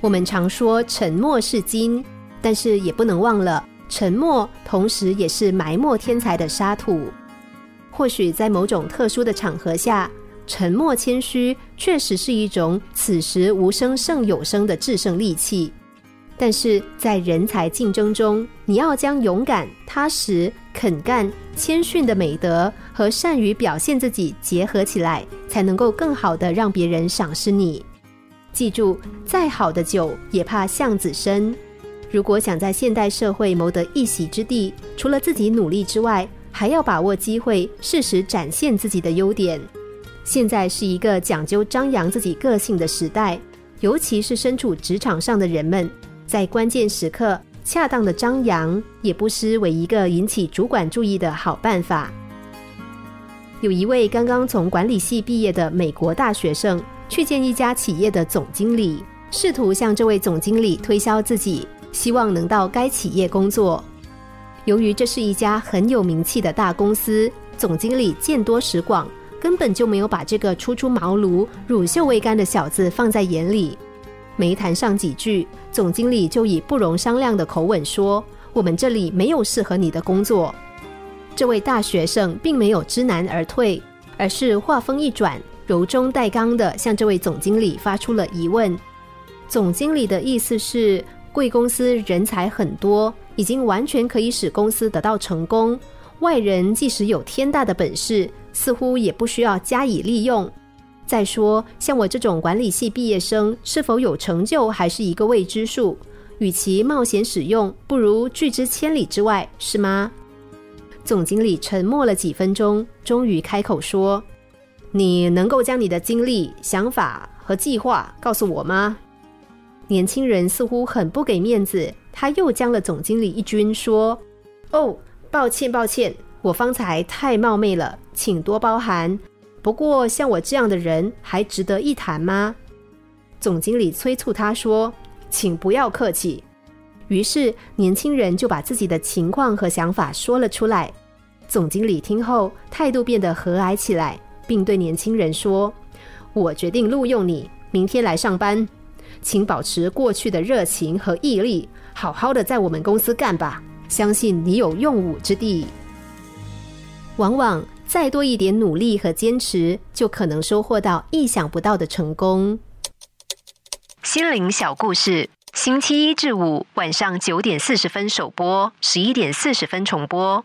我们常说沉默是金，但是也不能忘了，沉默同时也是埋没天才的沙土。或许在某种特殊的场合下，沉默谦虚确实是一种此时无声胜有声的制胜利器。但是在人才竞争中，你要将勇敢、踏实、肯干、谦逊的美德和善于表现自己结合起来，才能够更好的让别人赏识你。记住，再好的酒也怕巷子深。如果想在现代社会谋得一席之地，除了自己努力之外，还要把握机会，适时展现自己的优点。现在是一个讲究张扬自己个性的时代，尤其是身处职场上的人们。在关键时刻，恰当的张扬也不失为一个引起主管注意的好办法。有一位刚刚从管理系毕业的美国大学生，去见一家企业的总经理，试图向这位总经理推销自己，希望能到该企业工作。由于这是一家很有名气的大公司，总经理见多识广，根本就没有把这个初出茅庐、乳臭未干的小子放在眼里。没谈上几句，总经理就以不容商量的口吻说：“我们这里没有适合你的工作。”这位大学生并没有知难而退，而是话锋一转，柔中带刚的向这位总经理发出了疑问。总经理的意思是，贵公司人才很多，已经完全可以使公司得到成功。外人即使有天大的本事，似乎也不需要加以利用。再说，像我这种管理系毕业生，是否有成就还是一个未知数。与其冒险使用，不如拒之千里之外，是吗？总经理沉默了几分钟，终于开口说：“你能够将你的经历、想法和计划告诉我吗？”年轻人似乎很不给面子，他又将了总经理一军，说：“哦，抱歉，抱歉，我方才太冒昧了，请多包涵。”不过，像我这样的人还值得一谈吗？总经理催促他说：“请不要客气。”于是，年轻人就把自己的情况和想法说了出来。总经理听后，态度变得和蔼起来，并对年轻人说：“我决定录用你，明天来上班，请保持过去的热情和毅力，好好的在我们公司干吧。相信你有用武之地。”往往。再多一点努力和坚持，就可能收获到意想不到的成功。心灵小故事，星期一至五晚上九点四十分首播，十一点四十分重播。